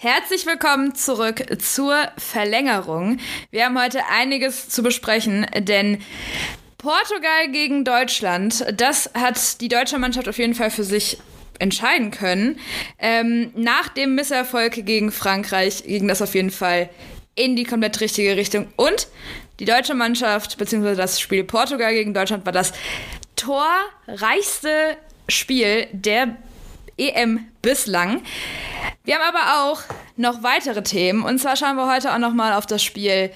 Herzlich willkommen zurück zur Verlängerung. Wir haben heute einiges zu besprechen, denn Portugal gegen Deutschland, das hat die deutsche Mannschaft auf jeden Fall für sich entscheiden können. Ähm, nach dem Misserfolg gegen Frankreich ging das auf jeden Fall in die komplett richtige Richtung. Und die deutsche Mannschaft, beziehungsweise das Spiel Portugal gegen Deutschland, war das torreichste Spiel der EM bislang. Wir haben aber auch noch weitere Themen. Und zwar schauen wir heute auch noch mal auf das Spiel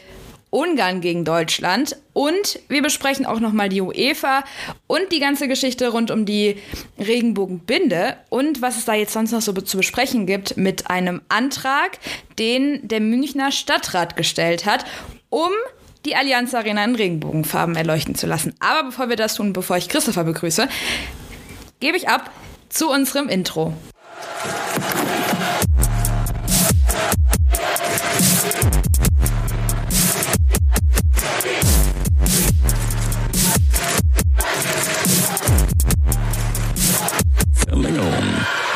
Ungarn gegen Deutschland und wir besprechen auch noch mal die UEFA und die ganze Geschichte rund um die Regenbogenbinde und was es da jetzt sonst noch so zu besprechen gibt mit einem Antrag, den der Münchner Stadtrat gestellt hat, um die Allianz Arena in Regenbogenfarben erleuchten zu lassen. Aber bevor wir das tun, bevor ich Christopher begrüße, gebe ich ab zu unserem Intro. Verlängerung,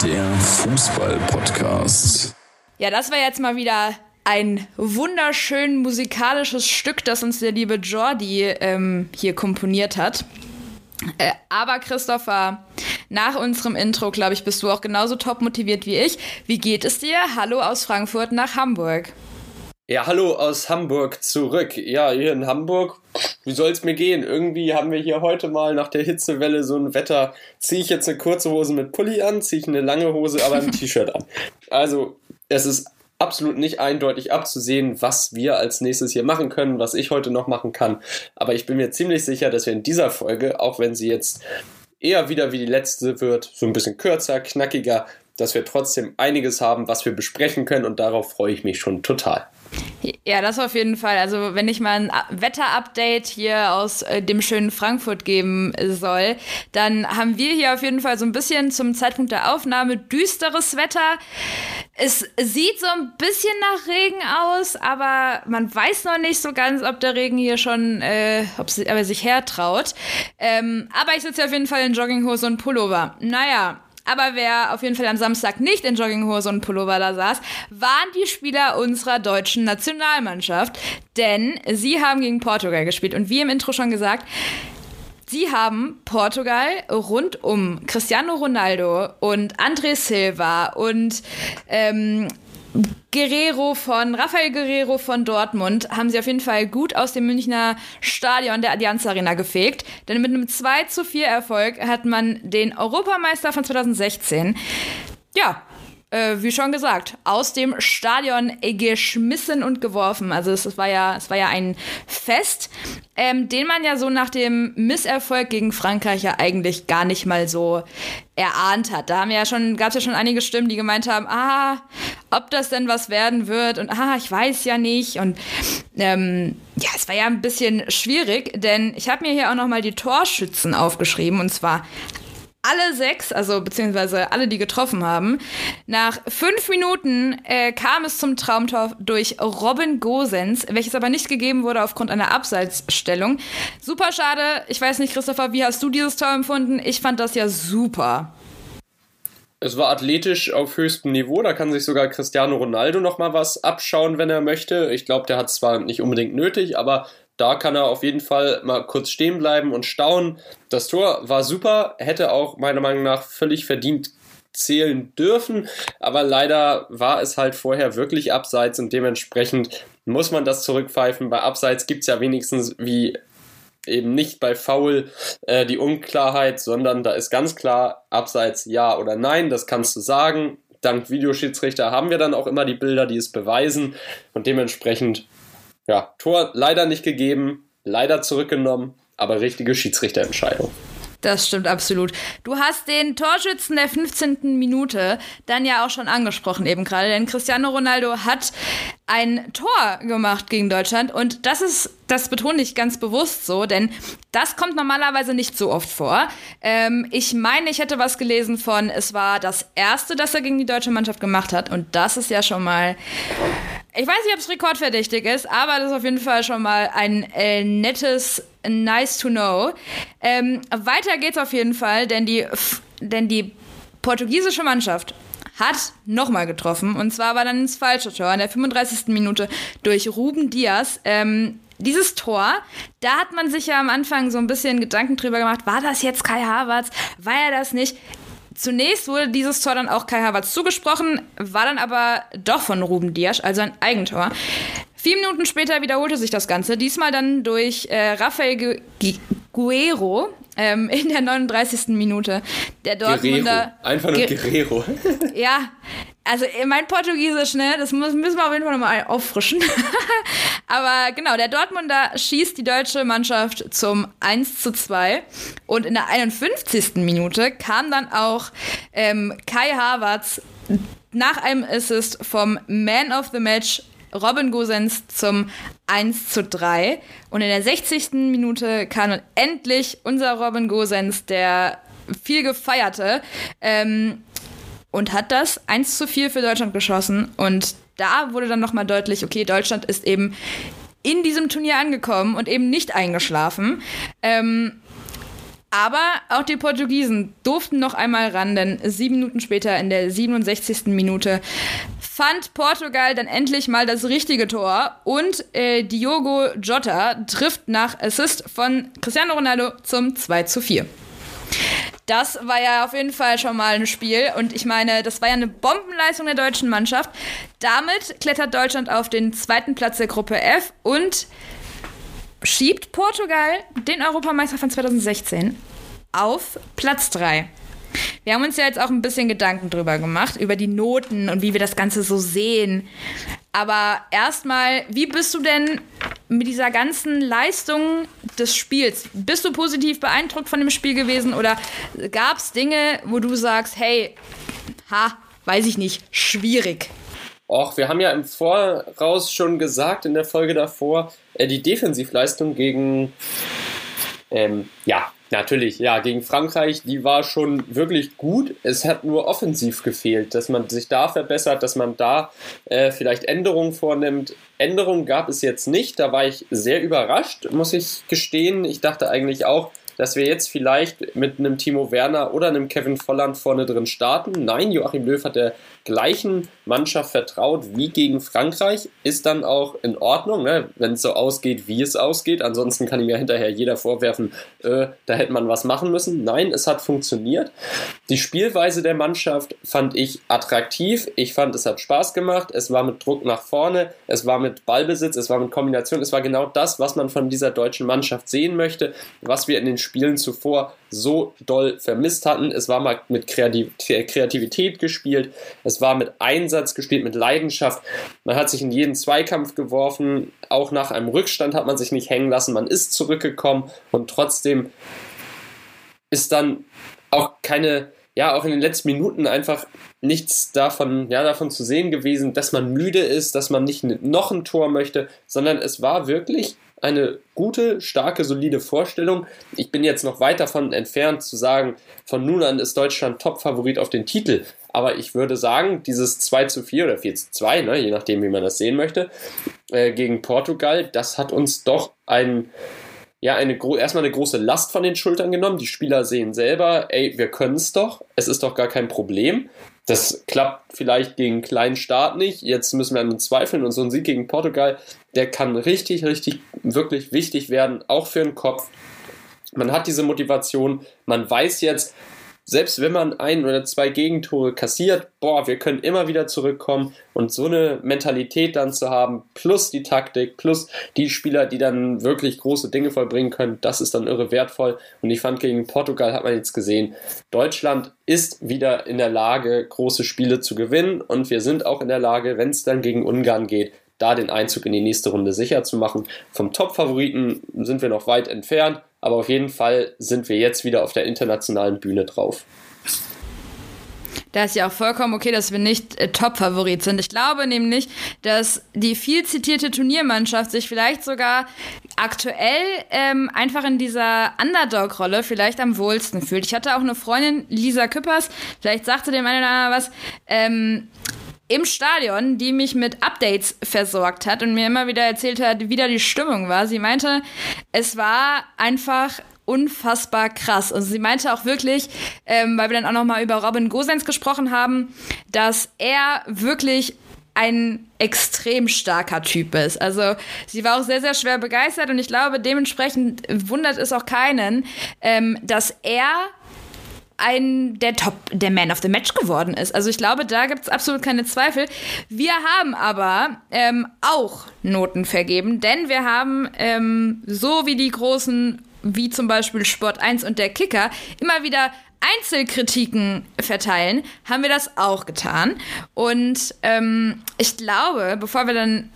der Fußball-Podcast. Ja, das war jetzt mal wieder ein wunderschön musikalisches Stück, das uns der liebe Jordi ähm, hier komponiert hat. Äh, aber Christopher, nach unserem Intro, glaube ich, bist du auch genauso top motiviert wie ich. Wie geht es dir? Hallo aus Frankfurt nach Hamburg. Ja, hallo aus Hamburg zurück. Ja, hier in Hamburg, wie soll es mir gehen? Irgendwie haben wir hier heute mal nach der Hitzewelle so ein Wetter. Ziehe ich jetzt eine kurze Hose mit Pulli an, ziehe ich eine lange Hose, aber ein T-Shirt an. Also, es ist absolut nicht eindeutig abzusehen, was wir als nächstes hier machen können, was ich heute noch machen kann. Aber ich bin mir ziemlich sicher, dass wir in dieser Folge, auch wenn sie jetzt eher wieder wie die letzte wird, so ein bisschen kürzer, knackiger, dass wir trotzdem einiges haben, was wir besprechen können und darauf freue ich mich schon total. Ja, das auf jeden Fall. Also wenn ich mal ein Wetterupdate hier aus äh, dem schönen Frankfurt geben soll, dann haben wir hier auf jeden Fall so ein bisschen zum Zeitpunkt der Aufnahme düsteres Wetter. Es sieht so ein bisschen nach Regen aus, aber man weiß noch nicht so ganz, ob der Regen hier schon, äh, ob, sie, ob er sich hertraut. Ähm, aber ich sitze auf jeden Fall in Jogginghose und Pullover. Naja, aber wer auf jeden Fall am Samstag nicht in Jogginghose und Pullover da saß, waren die Spieler unserer deutschen Nationalmannschaft. Denn sie haben gegen Portugal gespielt. Und wie im Intro schon gesagt, Sie haben Portugal rund um Cristiano Ronaldo und André Silva und ähm, Guerrero von, Rafael Guerrero von Dortmund haben sie auf jeden Fall gut aus dem Münchner Stadion der Allianz Arena gefegt. Denn mit einem 2 zu 4 Erfolg hat man den Europameister von 2016, ja, äh, wie schon gesagt, aus dem Stadion geschmissen und geworfen. Also es, war ja, es war ja ein Fest, ähm, den man ja so nach dem Misserfolg gegen Frankreich ja eigentlich gar nicht mal so erahnt hat. Da ja gab es ja schon einige Stimmen, die gemeint haben, ah, ob das denn was werden wird und ah, ich weiß ja nicht. Und ähm, ja, es war ja ein bisschen schwierig, denn ich habe mir hier auch noch mal die Torschützen aufgeschrieben und zwar alle sechs, also beziehungsweise alle, die getroffen haben. Nach fünf Minuten äh, kam es zum Traumtor durch Robin Gosens, welches aber nicht gegeben wurde aufgrund einer Abseitsstellung. Super schade. Ich weiß nicht, Christopher, wie hast du dieses Tor empfunden? Ich fand das ja super. Es war athletisch auf höchstem Niveau, da kann sich sogar Cristiano Ronaldo noch mal was abschauen, wenn er möchte. Ich glaube, der hat es zwar nicht unbedingt nötig, aber da kann er auf jeden Fall mal kurz stehen bleiben und staunen. Das Tor war super, hätte auch meiner Meinung nach völlig verdient zählen dürfen, aber leider war es halt vorher wirklich abseits und dementsprechend muss man das zurückpfeifen. Bei Abseits gibt es ja wenigstens wie eben nicht bei Foul äh, die Unklarheit, sondern da ist ganz klar Abseits ja oder nein, das kannst du sagen. Dank Videoschiedsrichter haben wir dann auch immer die Bilder, die es beweisen und dementsprechend ja, Tor leider nicht gegeben, leider zurückgenommen, aber richtige Schiedsrichterentscheidung. Das stimmt absolut. Du hast den Torschützen der 15. Minute dann ja auch schon angesprochen eben gerade, denn Cristiano Ronaldo hat ein Tor gemacht gegen Deutschland und das ist, das betone ich ganz bewusst so, denn das kommt normalerweise nicht so oft vor. Ähm, ich meine, ich hätte was gelesen von, es war das erste, das er gegen die deutsche Mannschaft gemacht hat und das ist ja schon mal ich weiß nicht, ob es rekordverdächtig ist, aber das ist auf jeden Fall schon mal ein äh, nettes Nice to know. Ähm, weiter geht's auf jeden Fall, denn die, denn die portugiesische Mannschaft hat nochmal getroffen. Und zwar war dann ins falsche Tor in der 35. Minute durch Ruben Diaz. Ähm, dieses Tor, da hat man sich ja am Anfang so ein bisschen Gedanken drüber gemacht, war das jetzt Kai Havertz? War er das nicht? Zunächst wurde dieses Tor dann auch Kai Havertz zugesprochen, war dann aber doch von Ruben Diaz, also ein Eigentor. Vier Minuten später wiederholte sich das Ganze, diesmal dann durch äh, Rafael Guerrero ähm, in der 39. Minute. Der Dortmunder. Guerrero. Einfach nur Ge Guerrero. ja, also äh, mein Portugiesisch, ne, das müssen wir auf jeden Fall nochmal auffrischen. Aber genau, der Dortmunder schießt die deutsche Mannschaft zum 1 zu 2. Und in der 51. Minute kam dann auch ähm, Kai Havertz nach einem Assist vom Man of the Match Robin Gosens zum 1 zu 3. Und in der 60. Minute kam endlich unser Robin Gosens, der viel gefeierte. Ähm, und hat das 1 zu 4 für Deutschland geschossen. Und da wurde dann nochmal deutlich, okay, Deutschland ist eben in diesem Turnier angekommen und eben nicht eingeschlafen. Ähm, aber auch die Portugiesen durften noch einmal ran, denn sieben Minuten später in der 67. Minute fand Portugal dann endlich mal das richtige Tor und äh, Diogo Jota trifft nach Assist von Cristiano Ronaldo zum 2 zu 4. Das war ja auf jeden Fall schon mal ein Spiel. Und ich meine, das war ja eine Bombenleistung der deutschen Mannschaft. Damit klettert Deutschland auf den zweiten Platz der Gruppe F und schiebt Portugal, den Europameister von 2016, auf Platz 3. Wir haben uns ja jetzt auch ein bisschen Gedanken drüber gemacht, über die Noten und wie wir das Ganze so sehen. Aber erstmal, wie bist du denn mit dieser ganzen Leistung des Spiels? Bist du positiv beeindruckt von dem Spiel gewesen oder gab es Dinge, wo du sagst, hey, ha, weiß ich nicht, schwierig? Och, wir haben ja im Voraus schon gesagt in der Folge davor, äh, die Defensivleistung gegen ähm, ja, Natürlich, ja, gegen Frankreich, die war schon wirklich gut. Es hat nur offensiv gefehlt, dass man sich da verbessert, dass man da äh, vielleicht Änderungen vornimmt. Änderungen gab es jetzt nicht, da war ich sehr überrascht, muss ich gestehen. Ich dachte eigentlich auch, dass wir jetzt vielleicht mit einem Timo Werner oder einem Kevin Volland vorne drin starten. Nein, Joachim Löw hat der gleichen Mannschaft vertraut wie gegen Frankreich, ist dann auch in Ordnung, ne? wenn es so ausgeht, wie es ausgeht. Ansonsten kann ihm ja hinterher jeder vorwerfen, äh, da hätte man was machen müssen. Nein, es hat funktioniert. Die Spielweise der Mannschaft fand ich attraktiv. Ich fand, es hat Spaß gemacht. Es war mit Druck nach vorne, es war mit Ballbesitz, es war mit Kombination. Es war genau das, was man von dieser deutschen Mannschaft sehen möchte, was wir in den Spielen zuvor so doll vermisst hatten. Es war mal mit Kreativität gespielt. Es es war mit Einsatz gespielt, mit Leidenschaft. Man hat sich in jeden Zweikampf geworfen. Auch nach einem Rückstand hat man sich nicht hängen lassen. Man ist zurückgekommen und trotzdem ist dann auch keine, ja, auch in den letzten Minuten einfach nichts davon, ja, davon zu sehen gewesen, dass man müde ist, dass man nicht noch ein Tor möchte, sondern es war wirklich eine gute, starke, solide Vorstellung. Ich bin jetzt noch weit davon entfernt zu sagen, von nun an ist Deutschland Top-Favorit auf den Titel. Aber ich würde sagen, dieses 2 zu 4 oder 4 zu 2, ne, je nachdem, wie man das sehen möchte, äh, gegen Portugal, das hat uns doch ein, ja, eine, erstmal eine große Last von den Schultern genommen. Die Spieler sehen selber, ey, wir können es doch, es ist doch gar kein Problem. Das klappt vielleicht gegen einen kleinen Staat nicht. Jetzt müssen wir an den zweifeln und so ein Sieg gegen Portugal, der kann richtig, richtig, wirklich wichtig werden, auch für den Kopf. Man hat diese Motivation, man weiß jetzt, selbst wenn man ein oder zwei Gegentore kassiert, boah, wir können immer wieder zurückkommen und so eine Mentalität dann zu haben, plus die Taktik, plus die Spieler, die dann wirklich große Dinge vollbringen können, das ist dann irre wertvoll. Und ich fand, gegen Portugal hat man jetzt gesehen, Deutschland ist wieder in der Lage, große Spiele zu gewinnen und wir sind auch in der Lage, wenn es dann gegen Ungarn geht, da den Einzug in die nächste Runde sicher zu machen. Vom Top-Favoriten sind wir noch weit entfernt, aber auf jeden Fall sind wir jetzt wieder auf der internationalen Bühne drauf. Da ist ja auch vollkommen okay, dass wir nicht äh, Top-Favorit sind. Ich glaube nämlich, dass die viel zitierte Turniermannschaft sich vielleicht sogar aktuell ähm, einfach in dieser Underdog-Rolle vielleicht am wohlsten fühlt. Ich hatte auch eine Freundin, Lisa Küppers, vielleicht sagte dem einen oder anderen was, ähm, im Stadion, die mich mit Updates versorgt hat und mir immer wieder erzählt hat, wie da die Stimmung war. Sie meinte, es war einfach unfassbar krass. Und sie meinte auch wirklich, ähm, weil wir dann auch noch mal über Robin Gosens gesprochen haben, dass er wirklich ein extrem starker Typ ist. Also sie war auch sehr, sehr schwer begeistert und ich glaube, dementsprechend wundert es auch keinen, ähm, dass er ein der Top, der Man of the Match geworden ist. Also ich glaube, da gibt es absolut keine Zweifel. Wir haben aber ähm, auch Noten vergeben, denn wir haben ähm, so wie die großen, wie zum Beispiel Sport 1 und der Kicker, immer wieder Einzelkritiken verteilen, haben wir das auch getan. Und ähm, ich glaube, bevor wir dann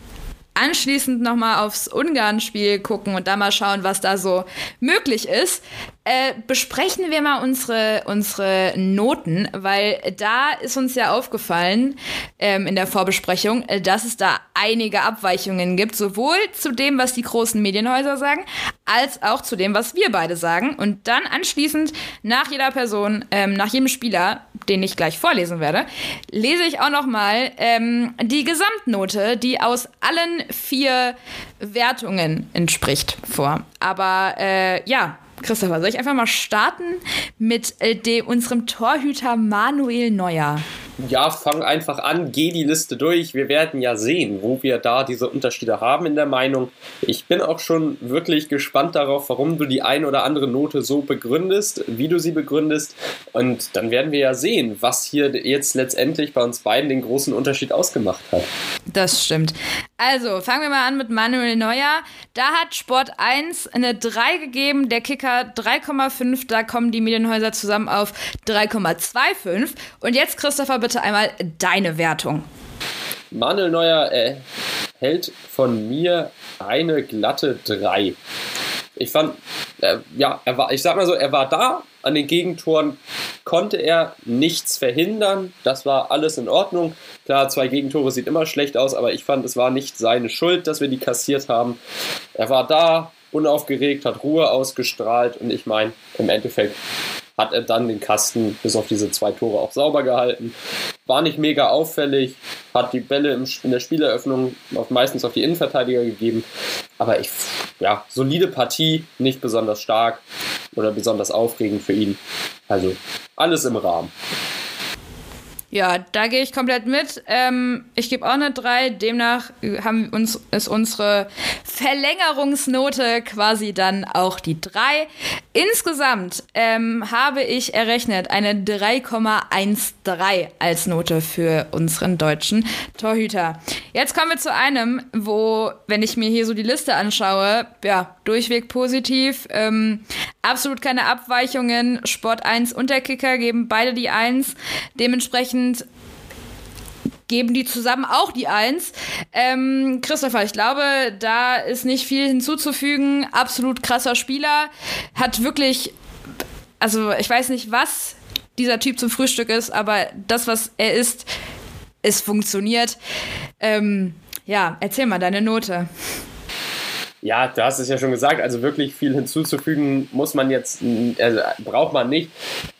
anschließend nochmal aufs Ungarn-Spiel gucken und da mal schauen, was da so möglich ist, äh, besprechen wir mal unsere, unsere Noten, weil da ist uns ja aufgefallen ähm, in der Vorbesprechung, äh, dass es da einige Abweichungen gibt, sowohl zu dem, was die großen Medienhäuser sagen, als auch zu dem, was wir beide sagen. Und dann anschließend nach jeder Person, ähm, nach jedem Spieler, den ich gleich vorlesen werde, lese ich auch nochmal ähm, die Gesamtnote, die aus allen vier Wertungen entspricht, vor. Aber äh, ja, Christopher, soll ich einfach mal starten mit äh, dem, unserem Torhüter Manuel Neuer? Ja, fang einfach an, geh die Liste durch. Wir werden ja sehen, wo wir da diese Unterschiede haben in der Meinung. Ich bin auch schon wirklich gespannt darauf, warum du die ein oder andere Note so begründest, wie du sie begründest. Und dann werden wir ja sehen, was hier jetzt letztendlich bei uns beiden den großen Unterschied ausgemacht hat. Das stimmt. Also, fangen wir mal an mit Manuel Neuer. Da hat Sport 1 eine 3 gegeben, der Kicker 3,5. Da kommen die Medienhäuser zusammen auf 3,25. Und jetzt, Christopher, bitte bitte einmal deine Wertung. Manuel Neuer erhält von mir eine glatte 3. Ich fand, äh, ja, er war, ich sag mal so, er war da, an den Gegentoren konnte er nichts verhindern. Das war alles in Ordnung. Klar, zwei Gegentore sieht immer schlecht aus, aber ich fand, es war nicht seine Schuld, dass wir die kassiert haben. Er war da, unaufgeregt, hat Ruhe ausgestrahlt und ich meine, im Endeffekt hat er dann den Kasten bis auf diese zwei Tore auch sauber gehalten. War nicht mega auffällig, hat die Bälle in der Spieleröffnung meistens auf die Innenverteidiger gegeben. Aber ich, ja, solide Partie, nicht besonders stark oder besonders aufregend für ihn. Also alles im Rahmen. Ja, da gehe ich komplett mit. Ähm, ich gebe auch eine 3. Demnach haben uns, ist unsere Verlängerungsnote quasi dann auch die 3. Insgesamt ähm, habe ich errechnet eine 3,13 als Note für unseren deutschen Torhüter. Jetzt kommen wir zu einem, wo, wenn ich mir hier so die Liste anschaue, ja, durchweg positiv. Ähm, absolut keine Abweichungen. Sport 1 und der Kicker geben beide die 1. Dementsprechend geben die zusammen auch die Eins. Ähm, Christopher, ich glaube, da ist nicht viel hinzuzufügen. Absolut krasser Spieler. Hat wirklich, also ich weiß nicht, was dieser Typ zum Frühstück ist, aber das, was er ist, es funktioniert. Ähm, ja, erzähl mal deine Note. Ja, du hast es ja schon gesagt, also wirklich viel hinzuzufügen muss man jetzt, also braucht man nicht.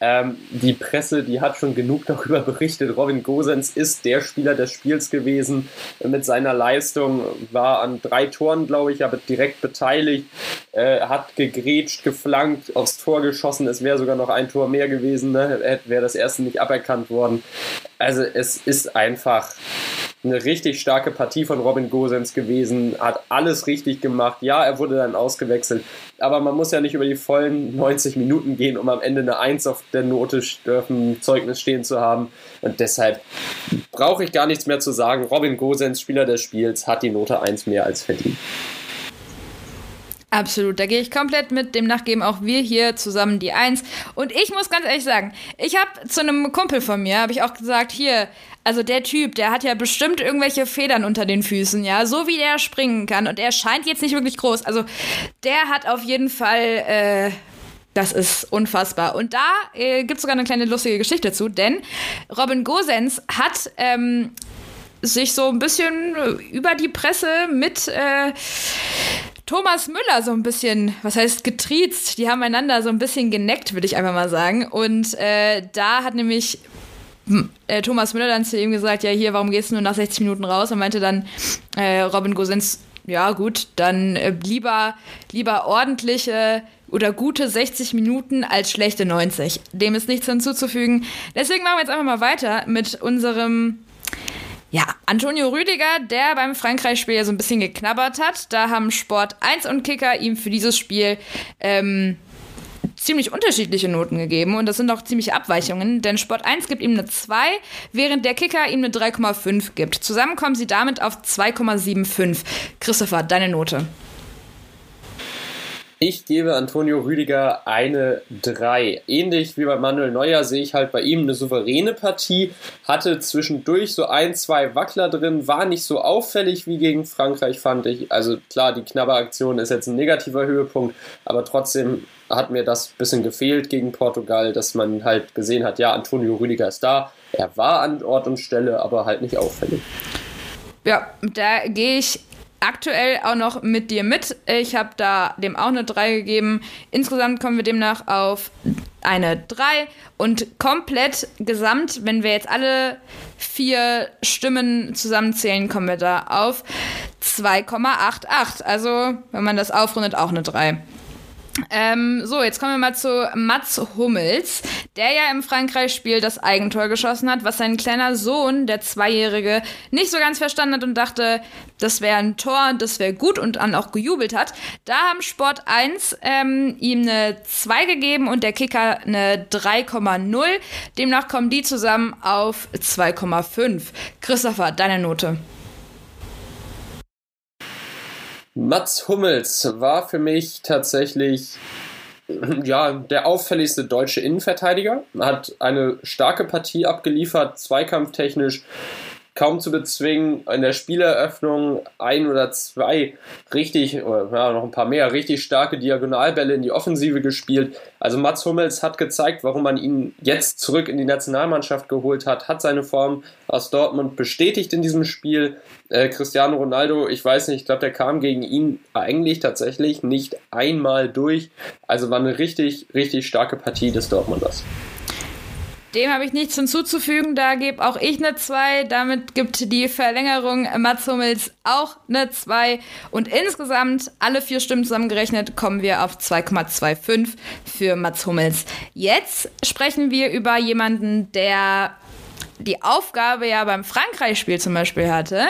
Ähm, die Presse, die hat schon genug darüber berichtet. Robin Gosens ist der Spieler des Spiels gewesen mit seiner Leistung, war an drei Toren, glaube ich, aber direkt beteiligt, äh, hat gegrätscht, geflankt, aufs Tor geschossen. Es wäre sogar noch ein Tor mehr gewesen, ne? wäre das erste nicht aberkannt worden. Also es ist einfach eine richtig starke Partie von Robin Gosens gewesen, hat alles richtig gemacht. Ja, er wurde dann ausgewechselt, aber man muss ja nicht über die vollen 90 Minuten gehen, um am Ende eine 1 auf der Note dürfen, Zeugnis stehen zu haben. Und deshalb brauche ich gar nichts mehr zu sagen. Robin Gosens, Spieler des Spiels, hat die Note 1 mehr als verdient. Absolut, da gehe ich komplett mit. Demnach geben auch wir hier zusammen die Eins. Und ich muss ganz ehrlich sagen, ich habe zu einem Kumpel von mir, habe ich auch gesagt, hier, also der Typ, der hat ja bestimmt irgendwelche Federn unter den Füßen, ja, so wie der springen kann. Und er scheint jetzt nicht wirklich groß. Also der hat auf jeden Fall, äh, das ist unfassbar. Und da äh, gibt es sogar eine kleine lustige Geschichte zu, denn Robin Gosens hat ähm, sich so ein bisschen über die Presse mit äh, Thomas Müller so ein bisschen, was heißt getriezt, die haben einander so ein bisschen geneckt, würde ich einfach mal sagen. Und äh, da hat nämlich hm, Thomas Müller dann zu ihm gesagt, ja hier, warum gehst du nur nach 60 Minuten raus? Und meinte dann äh, Robin Gosens, ja gut, dann äh, lieber, lieber ordentliche oder gute 60 Minuten als schlechte 90. Dem ist nichts hinzuzufügen. Deswegen machen wir jetzt einfach mal weiter mit unserem ja, Antonio Rüdiger, der beim Frankreich-Spiel ja so ein bisschen geknabbert hat. Da haben Sport 1 und Kicker ihm für dieses Spiel ähm, ziemlich unterschiedliche Noten gegeben und das sind auch ziemliche Abweichungen, denn Sport 1 gibt ihm eine 2, während der Kicker ihm eine 3,5 gibt. Zusammen kommen sie damit auf 2,75. Christopher, deine Note. Ich gebe Antonio Rüdiger eine 3. Ähnlich wie bei Manuel Neuer sehe ich halt bei ihm eine souveräne Partie. Hatte zwischendurch so ein, zwei Wackler drin, war nicht so auffällig wie gegen Frankreich, fand ich. Also klar, die Knabberaktion ist jetzt ein negativer Höhepunkt, aber trotzdem hat mir das ein bisschen gefehlt gegen Portugal, dass man halt gesehen hat, ja, Antonio Rüdiger ist da. Er war an Ort und Stelle, aber halt nicht auffällig. Ja, da gehe ich aktuell auch noch mit dir mit. Ich habe da dem auch eine 3 gegeben. Insgesamt kommen wir demnach auf eine 3 und komplett gesamt, wenn wir jetzt alle vier Stimmen zusammenzählen, kommen wir da auf 2,88. Also, wenn man das aufrundet, auch eine 3. Ähm, so, jetzt kommen wir mal zu Mats Hummels, der ja im Frankreich-Spiel das Eigentor geschossen hat, was sein kleiner Sohn, der Zweijährige, nicht so ganz verstanden hat und dachte, das wäre ein Tor, das wäre gut und dann auch gejubelt hat. Da haben Sport 1 ähm, ihm eine 2 gegeben und der Kicker eine 3,0. Demnach kommen die zusammen auf 2,5. Christopher, deine Note. Mats Hummels war für mich tatsächlich ja, der auffälligste deutsche Innenverteidiger. Hat eine starke Partie abgeliefert, zweikampftechnisch kaum zu bezwingen. In der Spieleröffnung ein oder zwei richtig, oder ja, noch ein paar mehr, richtig starke Diagonalbälle in die Offensive gespielt. Also Mats Hummels hat gezeigt, warum man ihn jetzt zurück in die Nationalmannschaft geholt hat, hat seine Form aus Dortmund bestätigt in diesem Spiel. Äh, Cristiano Ronaldo, ich weiß nicht, ich glaube, der kam gegen ihn eigentlich tatsächlich nicht einmal durch. Also war eine richtig, richtig starke Partie des Dortmunders. Dem habe ich nichts hinzuzufügen. Da gebe auch ich eine 2. Damit gibt die Verlängerung Mats Hummels auch eine 2. Und insgesamt, alle vier Stimmen zusammengerechnet, kommen wir auf 2,25 für Mats Hummels. Jetzt sprechen wir über jemanden, der die Aufgabe ja beim Frankreich-Spiel zum Beispiel hatte,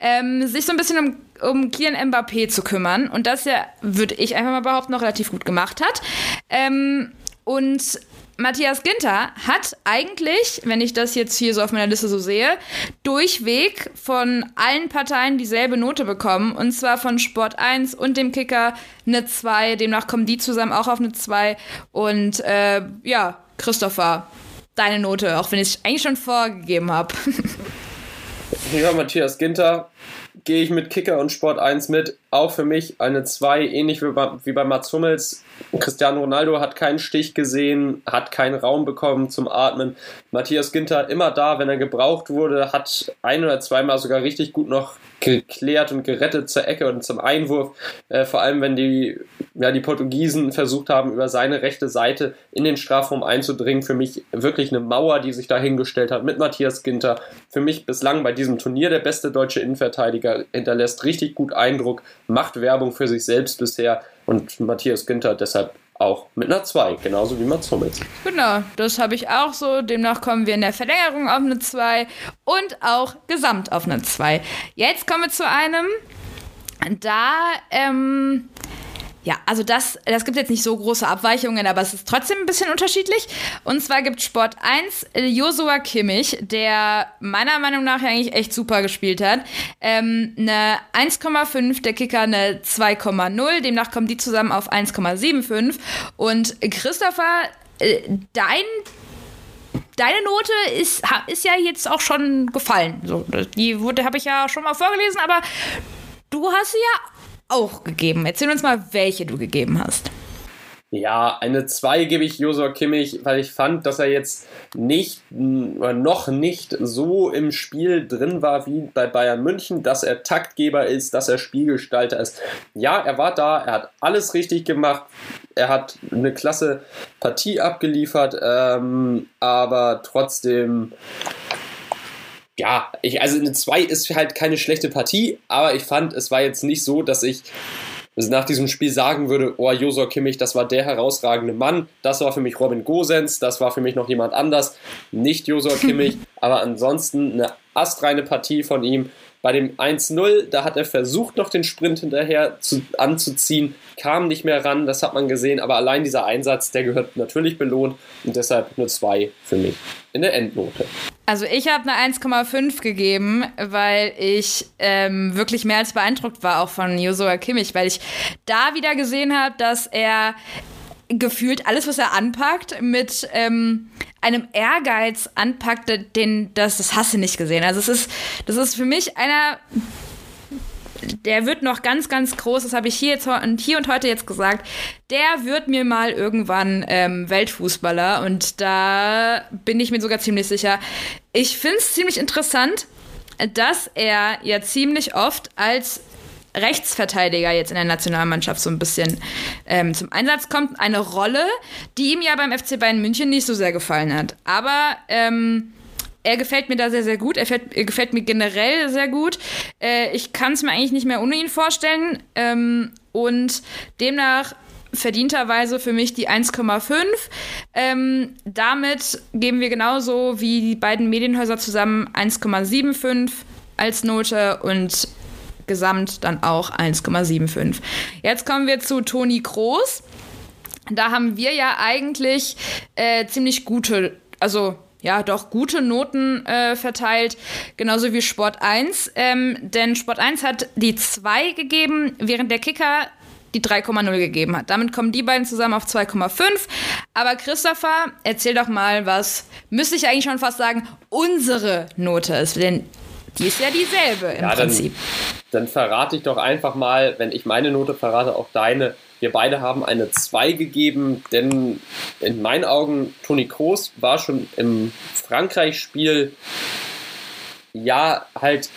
ähm, sich so ein bisschen um um Kylian Mbappé zu kümmern und das ja, würde ich einfach mal behaupten, noch relativ gut gemacht hat. Ähm, und Matthias Ginter hat eigentlich, wenn ich das jetzt hier so auf meiner Liste so sehe, durchweg von allen Parteien dieselbe Note bekommen. Und zwar von Sport 1 und dem Kicker eine 2. Demnach kommen die zusammen auch auf eine 2. Und äh, ja, Christopher, deine Note, auch wenn ich es eigentlich schon vorgegeben habe. ja, Matthias Ginter gehe ich mit Kicker und Sport 1 mit. Auch für mich eine 2, ähnlich wie bei, wie bei Mats Hummels. Cristiano Ronaldo hat keinen Stich gesehen, hat keinen Raum bekommen zum Atmen. Matthias Ginter immer da, wenn er gebraucht wurde, hat ein oder zweimal sogar richtig gut noch geklärt und gerettet zur Ecke und zum Einwurf. Äh, vor allem, wenn die, ja, die Portugiesen versucht haben, über seine rechte Seite in den Strafraum einzudringen. Für mich wirklich eine Mauer, die sich da hingestellt hat mit Matthias Ginter. Für mich bislang bei diesem Turnier der beste deutsche Innenverteidiger, hinterlässt richtig gut Eindruck, macht Werbung für sich selbst bisher und Matthias Ginter deshalb auch mit einer 2, genauso wie Mats Hummels. Genau, das habe ich auch so. Demnach kommen wir in der Verlängerung auf eine 2 und auch gesamt auf eine 2. Jetzt kommen wir zu einem, da ähm, ja, also das, das gibt jetzt nicht so große Abweichungen, aber es ist trotzdem ein bisschen unterschiedlich. Und zwar gibt Sport 1 äh, Josua Kimmich, der meiner Meinung nach eigentlich echt super gespielt hat. Ähm, eine 1,5, der Kicker eine 2,0. Demnach kommen die zusammen auf 1,75. Und Christopher, äh, dein deine Note ist, ist ja jetzt auch schon gefallen. So, die habe ich ja schon mal vorgelesen, aber du hast sie ja auch gegeben. Erzähl uns mal, welche du gegeben hast. Ja, eine 2 gebe ich Josua Kimmich, weil ich fand, dass er jetzt nicht noch nicht so im Spiel drin war wie bei Bayern München, dass er Taktgeber ist, dass er Spielgestalter ist. Ja, er war da, er hat alles richtig gemacht, er hat eine klasse Partie abgeliefert, ähm, aber trotzdem ja, ich, also eine 2 ist halt keine schlechte Partie, aber ich fand, es war jetzt nicht so, dass ich nach diesem Spiel sagen würde, oh, Josor Kimmich, das war der herausragende Mann, das war für mich Robin Gosens, das war für mich noch jemand anders, nicht Josor Kimmich, aber ansonsten eine astreine Partie von ihm. Bei dem 1-0, da hat er versucht, noch den Sprint hinterher zu, anzuziehen, kam nicht mehr ran, das hat man gesehen, aber allein dieser Einsatz, der gehört natürlich belohnt und deshalb nur 2 für mich in der Endnote. Also ich habe eine 1,5 gegeben, weil ich ähm, wirklich mehr als beeindruckt war, auch von Josua Kimmich, weil ich da wieder gesehen habe, dass er gefühlt alles, was er anpackt, mit ähm, einem Ehrgeiz anpackt, den das, das hast du nicht gesehen. Also es ist, das ist für mich einer der wird noch ganz, ganz groß, das habe ich hier, jetzt, und hier und heute jetzt gesagt, der wird mir mal irgendwann ähm, Weltfußballer und da bin ich mir sogar ziemlich sicher. Ich finde es ziemlich interessant, dass er ja ziemlich oft als Rechtsverteidiger jetzt in der Nationalmannschaft so ein bisschen ähm, zum Einsatz kommt. Eine Rolle, die ihm ja beim FC Bayern München nicht so sehr gefallen hat. Aber ähm, er gefällt mir da sehr, sehr gut. Er, fällt, er gefällt mir generell sehr gut. Äh, ich kann es mir eigentlich nicht mehr ohne ihn vorstellen. Ähm, und demnach verdienterweise für mich die 1,5. Ähm, damit geben wir genauso wie die beiden Medienhäuser zusammen 1,75 als Note und gesamt dann auch 1,75. Jetzt kommen wir zu Toni Kroos. Da haben wir ja eigentlich äh, ziemlich gute, also ja, doch gute Noten äh, verteilt, genauso wie Sport 1. Ähm, denn Sport 1 hat die 2 gegeben, während der Kicker die 3,0 gegeben hat. Damit kommen die beiden zusammen auf 2,5. Aber Christopher, erzähl doch mal, was müsste ich eigentlich schon fast sagen, unsere Note ist. Denn die ist ja dieselbe im ja, Prinzip. Dann, dann verrate ich doch einfach mal, wenn ich meine Note verrate, auch deine. Wir beide haben eine 2 gegeben, denn in meinen Augen, Toni Kroos war schon im Frankreich-Spiel ja halt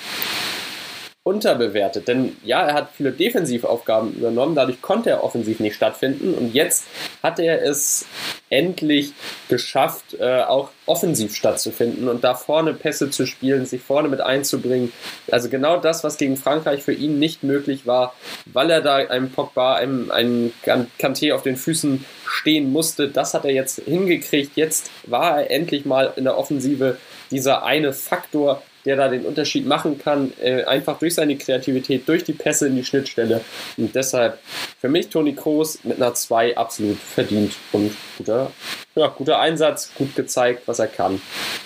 unterbewertet. Denn ja, er hat viele Defensivaufgaben übernommen, dadurch konnte er offensiv nicht stattfinden. Und jetzt hat er es endlich geschafft, äh, auch offensiv stattzufinden und da vorne Pässe zu spielen, sich vorne mit einzubringen. Also genau das, was gegen Frankreich für ihn nicht möglich war, weil er da einem Pogba, einem, einem Kanté auf den Füßen stehen musste. Das hat er jetzt hingekriegt. Jetzt war er endlich mal in der Offensive dieser eine Faktor, der da den Unterschied machen kann, äh, einfach durch seine Kreativität, durch die Pässe in die Schnittstelle. Und deshalb für mich Toni Kroos mit einer 2 absolut verdient und guter, ja, guter Einsatz, gut gezeigt, was er kann.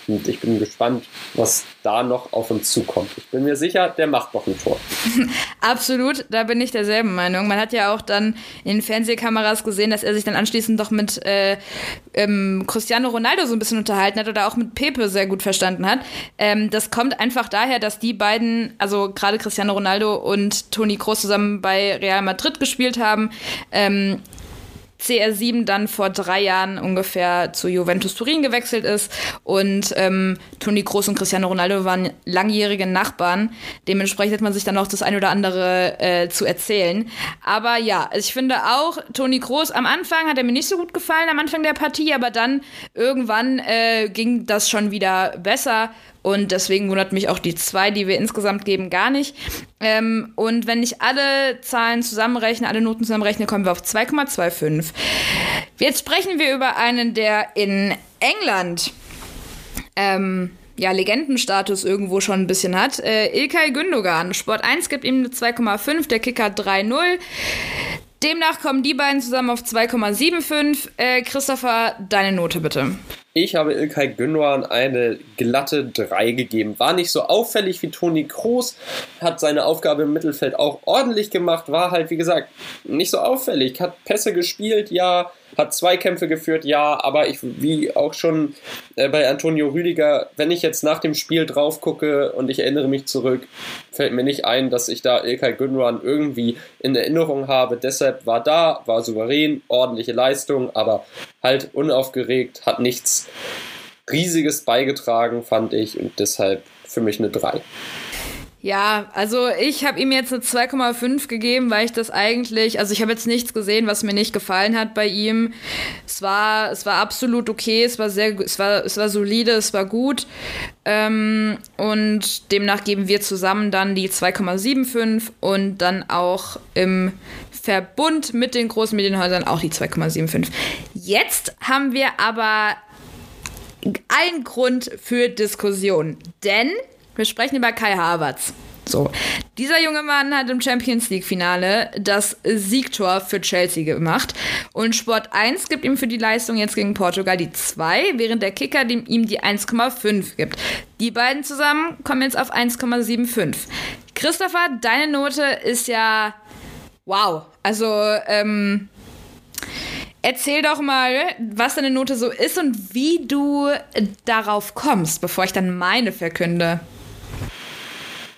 Und ich bin gespannt, was da noch auf uns zukommt. Ich bin mir sicher, der macht noch ein Tor. Absolut, da bin ich derselben Meinung. Man hat ja auch dann in den Fernsehkameras gesehen, dass er sich dann anschließend doch mit äh, ähm, Cristiano Ronaldo so ein bisschen unterhalten hat oder auch mit Pepe sehr gut verstanden hat. Ähm, das kommt einfach daher, dass die beiden, also gerade Cristiano Ronaldo und Toni Kroos zusammen bei Real Madrid gespielt haben. Ähm, CR7 dann vor drei Jahren ungefähr zu Juventus Turin gewechselt ist und ähm, Toni Kroos und Cristiano Ronaldo waren langjährige Nachbarn. Dementsprechend hat man sich dann auch das ein oder andere äh, zu erzählen. Aber ja, ich finde auch, Toni Kroos am Anfang hat er mir nicht so gut gefallen, am Anfang der Partie, aber dann irgendwann äh, ging das schon wieder besser. Und deswegen wundert mich auch die zwei, die wir insgesamt geben, gar nicht. Ähm, und wenn ich alle Zahlen zusammenrechne, alle Noten zusammenrechne, kommen wir auf 2,25. Jetzt sprechen wir über einen, der in England ähm, ja, Legendenstatus irgendwo schon ein bisschen hat. Äh, Ilkay Gündogan. Sport 1 gibt ihm eine 2,5, der Kicker 3,0. Demnach kommen die beiden zusammen auf 2,75. Äh, Christopher, deine Note bitte. Ich habe Ilkay Gündogan eine glatte 3 gegeben. War nicht so auffällig wie Toni Kroos, hat seine Aufgabe im Mittelfeld auch ordentlich gemacht, war halt, wie gesagt, nicht so auffällig. Hat Pässe gespielt, ja, hat Zweikämpfe geführt, ja, aber ich, wie auch schon äh, bei Antonio Rüdiger, wenn ich jetzt nach dem Spiel drauf gucke und ich erinnere mich zurück, fällt mir nicht ein, dass ich da Ilkay Gündogan irgendwie in Erinnerung habe. Deshalb war da, war souverän, ordentliche Leistung, aber halt unaufgeregt, hat nichts Riesiges beigetragen, fand ich, und deshalb für mich eine 3. Ja, also ich habe ihm jetzt eine 2,5 gegeben, weil ich das eigentlich, also ich habe jetzt nichts gesehen, was mir nicht gefallen hat bei ihm. Es war, es war absolut okay, es war sehr, es war, es war solide, es war gut. Ähm, und demnach geben wir zusammen dann die 2,75 und dann auch im Verbund mit den großen Medienhäusern auch die 2,75. Jetzt haben wir aber allen Grund für Diskussion, denn wir sprechen über Kai Havertz. So, dieser junge Mann hat im Champions League Finale das Siegtor für Chelsea gemacht und Sport 1 gibt ihm für die Leistung jetzt gegen Portugal die 2, während der Kicker ihm die 1,5 gibt. Die beiden zusammen kommen jetzt auf 1,75. Christopher, deine Note ist ja wow. Also, ähm, Erzähl doch mal, was deine Note so ist und wie du darauf kommst, bevor ich dann meine verkünde.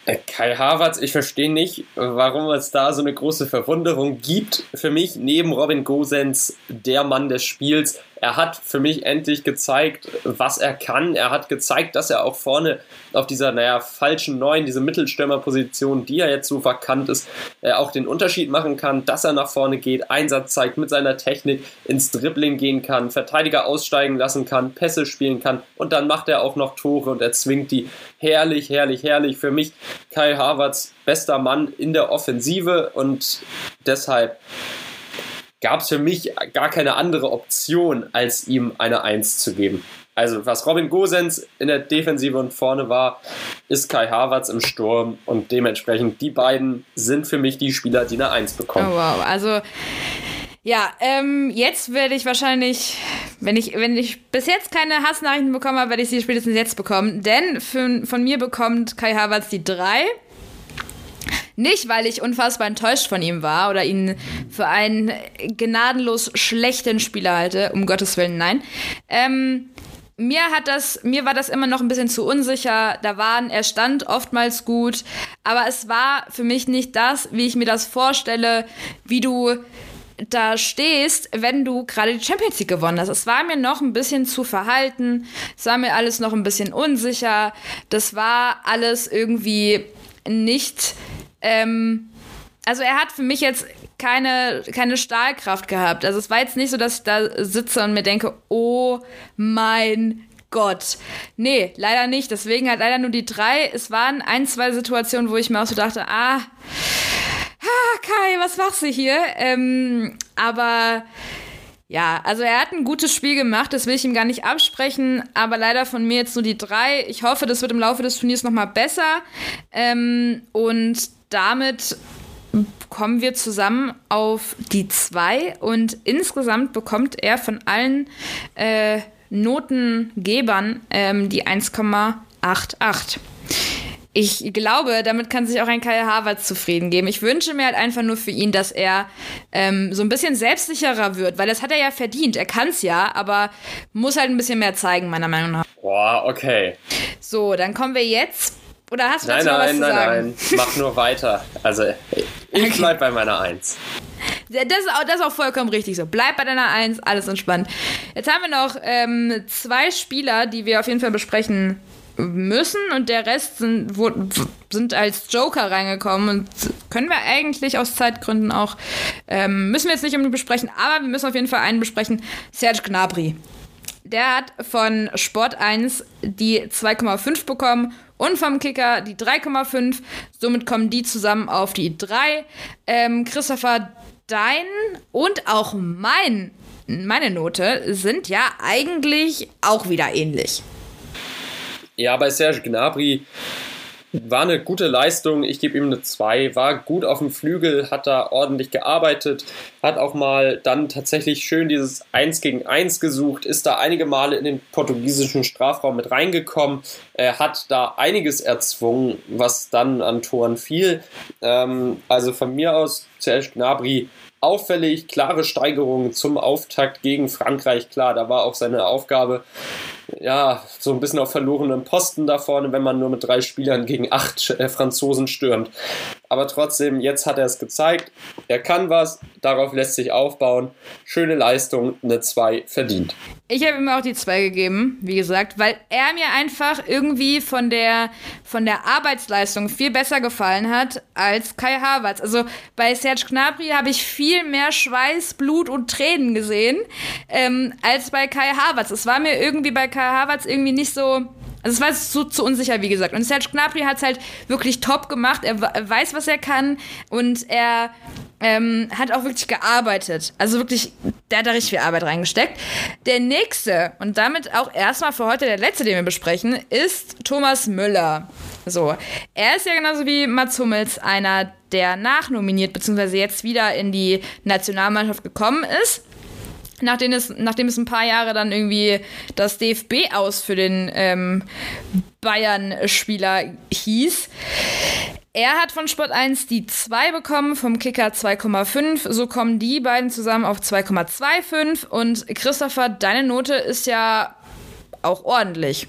Äh, Kai Havertz, ich verstehe nicht, warum es da so eine große Verwunderung gibt. Für mich neben Robin Gosens der Mann des Spiels er hat für mich endlich gezeigt, was er kann. Er hat gezeigt, dass er auch vorne auf dieser, naja, falschen Neuen, diese Mittelstürmerposition, die er jetzt so verkannt ist, äh, auch den Unterschied machen kann, dass er nach vorne geht, Einsatz zeigt mit seiner Technik, ins Dribbling gehen kann, Verteidiger aussteigen lassen kann, Pässe spielen kann und dann macht er auch noch Tore und er zwingt die. Herrlich, herrlich, herrlich. Für mich Kai Havertz, bester Mann in der Offensive und deshalb gab es für mich gar keine andere Option, als ihm eine 1 zu geben. Also was Robin Gosens in der Defensive und vorne war, ist Kai Havertz im Sturm und dementsprechend die beiden sind für mich die Spieler, die eine 1 bekommen. Oh wow, also ja, ähm, jetzt werde ich wahrscheinlich, wenn ich, wenn ich bis jetzt keine Hassnachrichten bekommen habe, werde ich sie spätestens jetzt bekommen. Denn für, von mir bekommt Kai Havertz die 3 nicht, weil ich unfassbar enttäuscht von ihm war oder ihn für einen gnadenlos schlechten Spieler halte, um Gottes Willen, nein. Ähm, mir hat das, mir war das immer noch ein bisschen zu unsicher. Da waren, er stand oftmals gut, aber es war für mich nicht das, wie ich mir das vorstelle, wie du da stehst, wenn du gerade die Champions League gewonnen hast. Es war mir noch ein bisschen zu verhalten, es war mir alles noch ein bisschen unsicher. Das war alles irgendwie nicht ähm, also er hat für mich jetzt keine, keine Stahlkraft gehabt. Also es war jetzt nicht so, dass ich da sitze und mir denke, oh mein Gott. Nee, leider nicht. Deswegen halt leider nur die drei. Es waren ein, zwei Situationen, wo ich mir auch so dachte, ah, ah Kai, was machst du hier? Ähm, aber ja, also er hat ein gutes Spiel gemacht, das will ich ihm gar nicht absprechen, aber leider von mir jetzt nur die drei. Ich hoffe, das wird im Laufe des Turniers nochmal besser. Ähm, und damit kommen wir zusammen auf die 2 und insgesamt bekommt er von allen äh, Notengebern ähm, die 1,88. Ich glaube, damit kann sich auch ein Kai Havertz zufrieden geben. Ich wünsche mir halt einfach nur für ihn, dass er ähm, so ein bisschen selbstsicherer wird, weil das hat er ja verdient. Er kann es ja, aber muss halt ein bisschen mehr zeigen, meiner Meinung nach. Boah, okay. So, dann kommen wir jetzt oder hast du nein, dazu nein, was zu nein, sagen? Nein, nein, mach nur weiter. Also ich bleib bei meiner Eins. Das ist, auch, das ist auch vollkommen richtig so. Bleib bei deiner Eins, alles entspannt. Jetzt haben wir noch ähm, zwei Spieler, die wir auf jeden Fall besprechen müssen und der Rest sind, wo, sind als Joker reingekommen und können wir eigentlich aus Zeitgründen auch, ähm, müssen wir jetzt nicht unbedingt besprechen, aber wir müssen auf jeden Fall einen besprechen, Serge Gnabry. Der hat von Sport 1 die 2,5 bekommen und vom Kicker die 3,5. Somit kommen die zusammen auf die 3. Ähm, Christopher, dein und auch mein, meine Note sind ja eigentlich auch wieder ähnlich. Ja, bei Serge Gnabry war eine gute Leistung. Ich gebe ihm eine 2. War gut auf dem Flügel, hat da ordentlich gearbeitet, hat auch mal dann tatsächlich schön dieses 1 gegen 1 gesucht, ist da einige Male in den portugiesischen Strafraum mit reingekommen, er hat da einiges erzwungen, was dann an Toren fiel. Ähm, also von mir aus, Serge Gnabry auffällig, klare Steigerungen zum Auftakt gegen Frankreich. Klar, da war auch seine Aufgabe, ja, so ein bisschen auf verlorenen Posten da vorne, wenn man nur mit drei Spielern gegen acht äh, Franzosen stürmt. aber trotzdem, jetzt hat er es gezeigt. Er kann was, darauf lässt sich aufbauen. Schöne Leistung, eine 2 verdient. Ich habe ihm auch die 2 gegeben, wie gesagt, weil er mir einfach irgendwie von der, von der Arbeitsleistung viel besser gefallen hat als Kai Havertz. Also bei Serge Gnabry habe ich viel mehr Schweiß, Blut und Tränen gesehen ähm, als bei Kai Havertz. Es war mir irgendwie bei Kai Havertz irgendwie nicht so also es war so zu unsicher, wie gesagt. Und Serge Gnabry hat es halt wirklich top gemacht. Er, er weiß, was er kann und er ähm, hat auch wirklich gearbeitet. Also wirklich, der hat da richtig viel Arbeit reingesteckt. Der nächste und damit auch erstmal für heute der letzte, den wir besprechen, ist Thomas Müller. So, er ist ja genauso wie Mats Hummels einer, der nachnominiert bzw. jetzt wieder in die Nationalmannschaft gekommen ist nachdem es, nachdem es ein paar Jahre dann irgendwie das DFB aus für den ähm, Bayern-Spieler hieß. Er hat von Sport 1 die 2 bekommen, vom Kicker 2,5. So kommen die beiden zusammen auf 2,25. Und Christopher, deine Note ist ja auch ordentlich.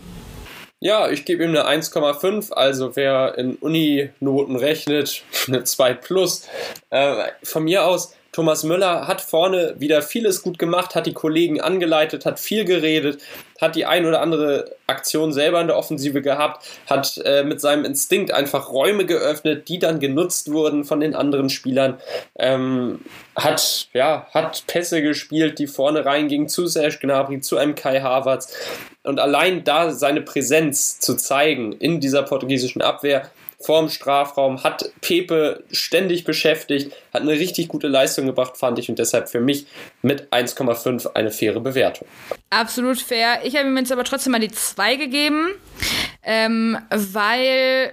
Ja, ich gebe ihm eine 1,5. Also wer in Uni-Noten rechnet, eine 2 plus. Äh, von mir aus Thomas Müller hat vorne wieder vieles gut gemacht, hat die Kollegen angeleitet, hat viel geredet, hat die ein oder andere Aktion selber in der Offensive gehabt, hat äh, mit seinem Instinkt einfach Räume geöffnet, die dann genutzt wurden von den anderen Spielern, ähm, hat, ja, hat Pässe gespielt, die vorne reingingen zu Serge Gnabry, zu einem Kai Havertz. Und allein da seine Präsenz zu zeigen in dieser portugiesischen Abwehr, vorm Strafraum, hat Pepe ständig beschäftigt, hat eine richtig gute Leistung gebracht, fand ich, und deshalb für mich mit 1,5 eine faire Bewertung. Absolut fair. Ich habe ihm jetzt aber trotzdem mal die 2 gegeben, ähm, weil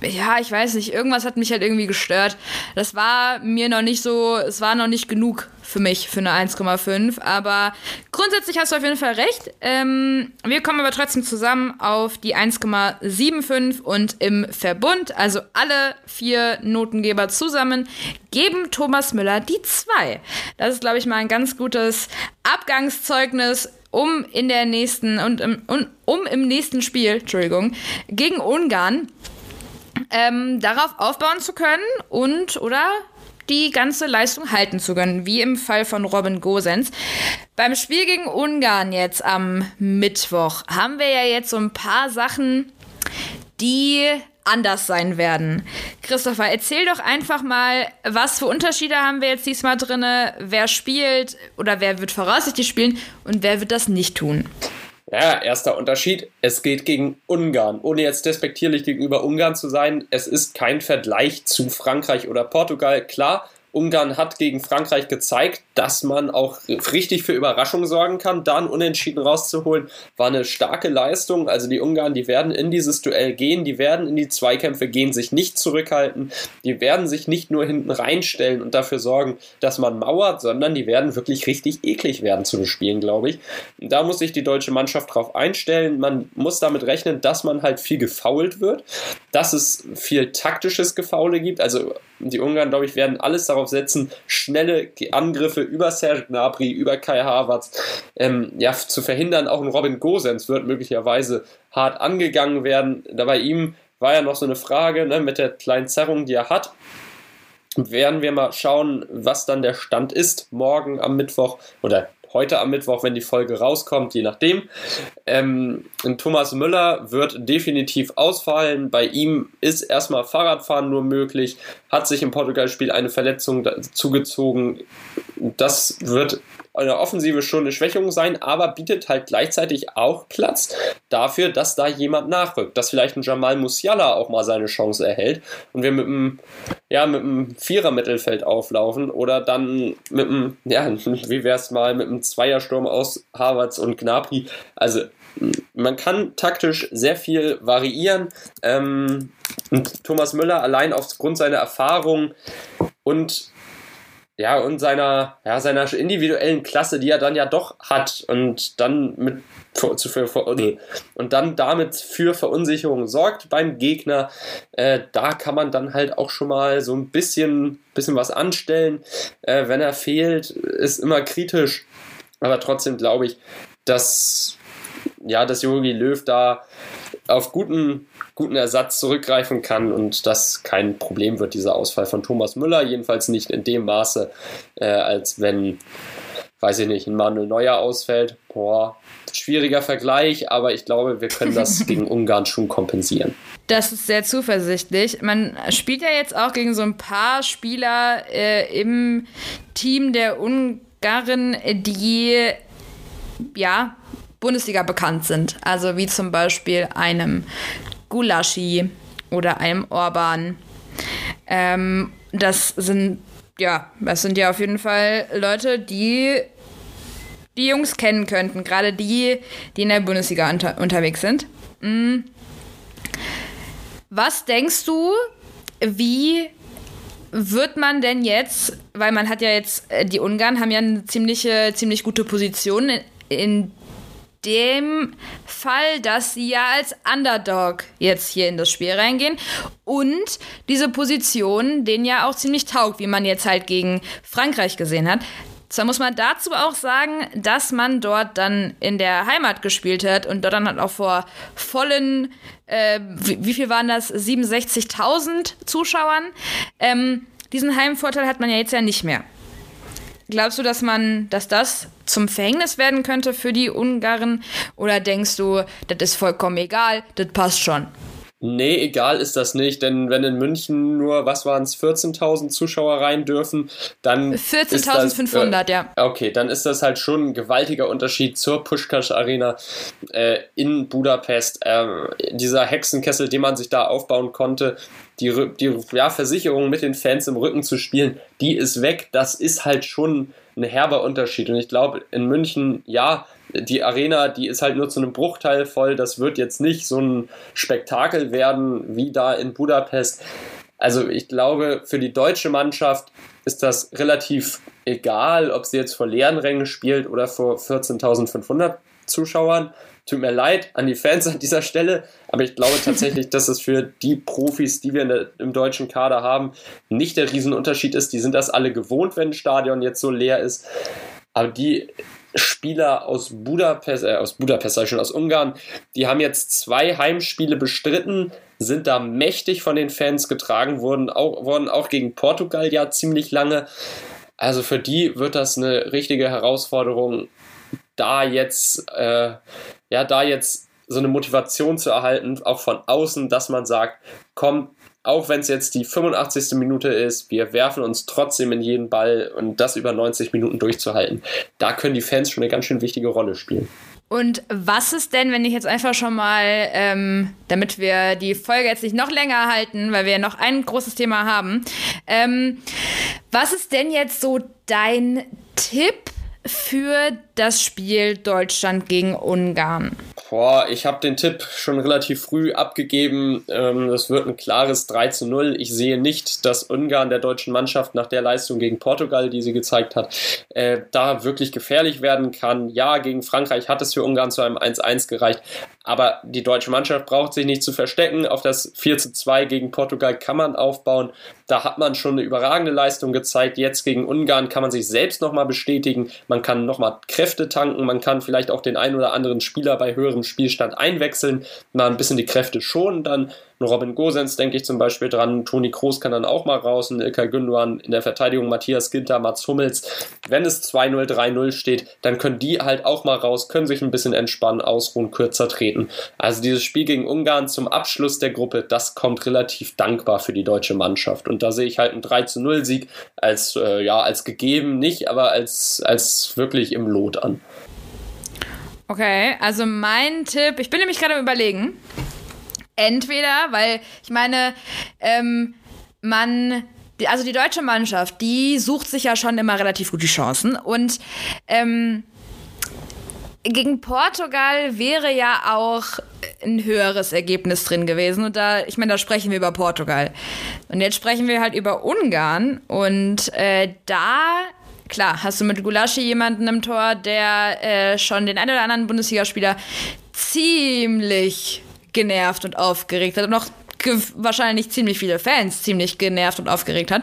ja, ich weiß nicht, irgendwas hat mich halt irgendwie gestört. Das war mir noch nicht so, es war noch nicht genug für mich für eine 1,5. Aber grundsätzlich hast du auf jeden Fall recht. Ähm, wir kommen aber trotzdem zusammen auf die 1,75 und im Verbund, also alle vier Notengeber zusammen, geben Thomas Müller die 2. Das ist, glaube ich, mal ein ganz gutes Abgangszeugnis um in der nächsten und, und um im nächsten Spiel, Entschuldigung, gegen Ungarn ähm, darauf aufbauen zu können und oder die ganze Leistung halten zu können, wie im Fall von Robin Gosens. Beim Spiel gegen Ungarn jetzt am Mittwoch haben wir ja jetzt so ein paar Sachen, die anders sein werden. Christopher, erzähl doch einfach mal, was für Unterschiede haben wir jetzt diesmal drin? Wer spielt oder wer wird voraussichtlich spielen und wer wird das nicht tun? Ja, erster Unterschied, es geht gegen Ungarn. Ohne jetzt despektierlich gegenüber Ungarn zu sein, es ist kein Vergleich zu Frankreich oder Portugal. Klar, Ungarn hat gegen Frankreich gezeigt, dass man auch richtig für Überraschung sorgen kann. Dann unentschieden rauszuholen, war eine starke Leistung. Also die Ungarn, die werden in dieses Duell gehen, die werden in die Zweikämpfe gehen, sich nicht zurückhalten, die werden sich nicht nur hinten reinstellen und dafür sorgen, dass man mauert, sondern die werden wirklich richtig eklig werden zu bespielen, glaube ich. Da muss sich die deutsche Mannschaft drauf einstellen. Man muss damit rechnen, dass man halt viel gefault wird, dass es viel taktisches Gefaule gibt. Also die Ungarn, glaube ich, werden alles darauf setzen, schnelle Angriffe über Serge Gnabry, über Kai Havertz ähm, ja, zu verhindern. Auch ein Robin Gosens wird möglicherweise hart angegangen werden. Da bei ihm war ja noch so eine Frage ne, mit der kleinen Zerrung, die er hat. Werden wir mal schauen, was dann der Stand ist morgen am Mittwoch oder heute am Mittwoch, wenn die Folge rauskommt, je nachdem. Ähm, Thomas Müller wird definitiv ausfallen. Bei ihm ist erstmal Fahrradfahren nur möglich, hat sich im Portugal-Spiel eine Verletzung zugezogen. Das wird eine Offensive schon eine Schwächung sein, aber bietet halt gleichzeitig auch Platz dafür, dass da jemand nachrückt, dass vielleicht ein Jamal Musiala auch mal seine Chance erhält und wir mit einem, ja, mit einem Vierer-Mittelfeld auflaufen oder dann mit einem, ja, wie wäre es mal, mit einem Zweiersturm aus Harvards und Gnabry. Also man kann taktisch sehr viel variieren. Ähm, Thomas Müller allein aufgrund seiner Erfahrung und ja, und seiner, ja, seiner individuellen Klasse, die er dann ja doch hat und dann mit zu, für, und dann damit für Verunsicherung sorgt beim Gegner. Äh, da kann man dann halt auch schon mal so ein bisschen, bisschen was anstellen. Äh, wenn er fehlt, ist immer kritisch. Aber trotzdem glaube ich, dass, ja, dass Jogi Löw da auf guten guten Ersatz zurückgreifen kann und das kein Problem wird, dieser Ausfall von Thomas Müller. Jedenfalls nicht in dem Maße, äh, als wenn, weiß ich nicht, ein Manuel Neuer ausfällt. Boah, schwieriger Vergleich, aber ich glaube, wir können das gegen Ungarn schon kompensieren. Das ist sehr zuversichtlich. Man spielt ja jetzt auch gegen so ein paar Spieler äh, im Team der Ungarn, die ja Bundesliga bekannt sind. Also wie zum Beispiel einem Gulaschi oder einem Orban. Ähm, das sind ja, das sind ja auf jeden Fall Leute, die die Jungs kennen könnten, gerade die, die in der Bundesliga unter unterwegs sind. Mhm. Was denkst du, wie wird man denn jetzt, weil man hat ja jetzt, äh, die Ungarn haben ja eine ziemliche, ziemlich gute Position in, in dem Fall, dass sie ja als Underdog jetzt hier in das Spiel reingehen und diese Position denen ja auch ziemlich taugt, wie man jetzt halt gegen Frankreich gesehen hat. Zwar muss man dazu auch sagen, dass man dort dann in der Heimat gespielt hat und dort dann halt auch vor vollen, äh, wie, wie, viel waren das? 67.000 Zuschauern. Ähm, diesen Heimvorteil hat man ja jetzt ja nicht mehr. Glaubst du, dass man, dass das zum Verhängnis werden könnte für die Ungarn? Oder denkst du, das ist vollkommen egal, das passt schon? Nee, egal ist das nicht, denn wenn in München nur, was waren es, 14.000 Zuschauer rein dürfen, dann. 14.500, äh, ja. Okay, dann ist das halt schon ein gewaltiger Unterschied zur Pushkash Arena äh, in Budapest. Äh, dieser Hexenkessel, den man sich da aufbauen konnte, die, die ja, Versicherung mit den Fans im Rücken zu spielen, die ist weg. Das ist halt schon ein herber Unterschied. Und ich glaube, in München, ja, die Arena, die ist halt nur zu einem Bruchteil voll. Das wird jetzt nicht so ein Spektakel werden wie da in Budapest. Also ich glaube, für die deutsche Mannschaft ist das relativ egal, ob sie jetzt vor leeren Rängen spielt oder vor 14.500 Zuschauern. Tut mir leid an die Fans an dieser Stelle, aber ich glaube tatsächlich, dass es für die Profis, die wir der, im deutschen Kader haben, nicht der Riesenunterschied ist. Die sind das alle gewohnt, wenn ein Stadion jetzt so leer ist. Aber die Spieler aus Budapest, äh, aus Budapest, ich schon, aus Ungarn, die haben jetzt zwei Heimspiele bestritten, sind da mächtig von den Fans getragen worden, auch, worden auch gegen Portugal ja ziemlich lange. Also für die wird das eine richtige Herausforderung, da jetzt, äh, ja, da jetzt so eine Motivation zu erhalten, auch von außen, dass man sagt, komm, auch wenn es jetzt die 85. Minute ist, wir werfen uns trotzdem in jeden Ball und das über 90 Minuten durchzuhalten. Da können die Fans schon eine ganz schön wichtige Rolle spielen. Und was ist denn, wenn ich jetzt einfach schon mal, ähm, damit wir die Folge jetzt nicht noch länger halten, weil wir ja noch ein großes Thema haben, ähm, was ist denn jetzt so dein Tipp für das Spiel Deutschland gegen Ungarn? Boah, ich habe den Tipp schon relativ früh abgegeben. Ähm, das wird ein klares 3 zu 0. Ich sehe nicht, dass Ungarn der deutschen Mannschaft nach der Leistung gegen Portugal, die sie gezeigt hat, äh, da wirklich gefährlich werden kann. Ja, gegen Frankreich hat es für Ungarn zu einem 1-1 gereicht. Aber die deutsche Mannschaft braucht sich nicht zu verstecken. Auf das 4 zu 2 gegen Portugal kann man aufbauen. Da hat man schon eine überragende Leistung gezeigt. Jetzt gegen Ungarn kann man sich selbst nochmal bestätigen. Man kann nochmal Kräfte tanken. Man kann vielleicht auch den einen oder anderen Spieler bei höherem Spielstand einwechseln. Mal ein bisschen die Kräfte schonen dann. Robin Gosens denke ich zum Beispiel dran. Toni Kroos kann dann auch mal raus. Und Ilkay Gündogan in der Verteidigung. Matthias Ginter, Mats Hummels. Wenn es 2-0, 3-0 steht, dann können die halt auch mal raus, können sich ein bisschen entspannen, ausruhen, kürzer treten. Also dieses Spiel gegen Ungarn zum Abschluss der Gruppe, das kommt relativ dankbar für die deutsche Mannschaft. Und da sehe ich halt einen 3 Sieg als, äh, ja, als gegeben, nicht, aber als, als wirklich im Lot an. Okay, also mein Tipp, ich bin nämlich gerade am überlegen, entweder, weil ich meine, ähm, man, also die deutsche Mannschaft, die sucht sich ja schon immer relativ gute Chancen und ähm, gegen Portugal wäre ja auch ein höheres Ergebnis drin gewesen. Und da, ich meine, da sprechen wir über Portugal. Und jetzt sprechen wir halt über Ungarn. Und äh, da, klar, hast du mit Gulaschi jemanden im Tor, der äh, schon den einen oder anderen Bundesligaspieler ziemlich genervt und aufgeregt hat und auch wahrscheinlich ziemlich viele Fans ziemlich genervt und aufgeregt hat.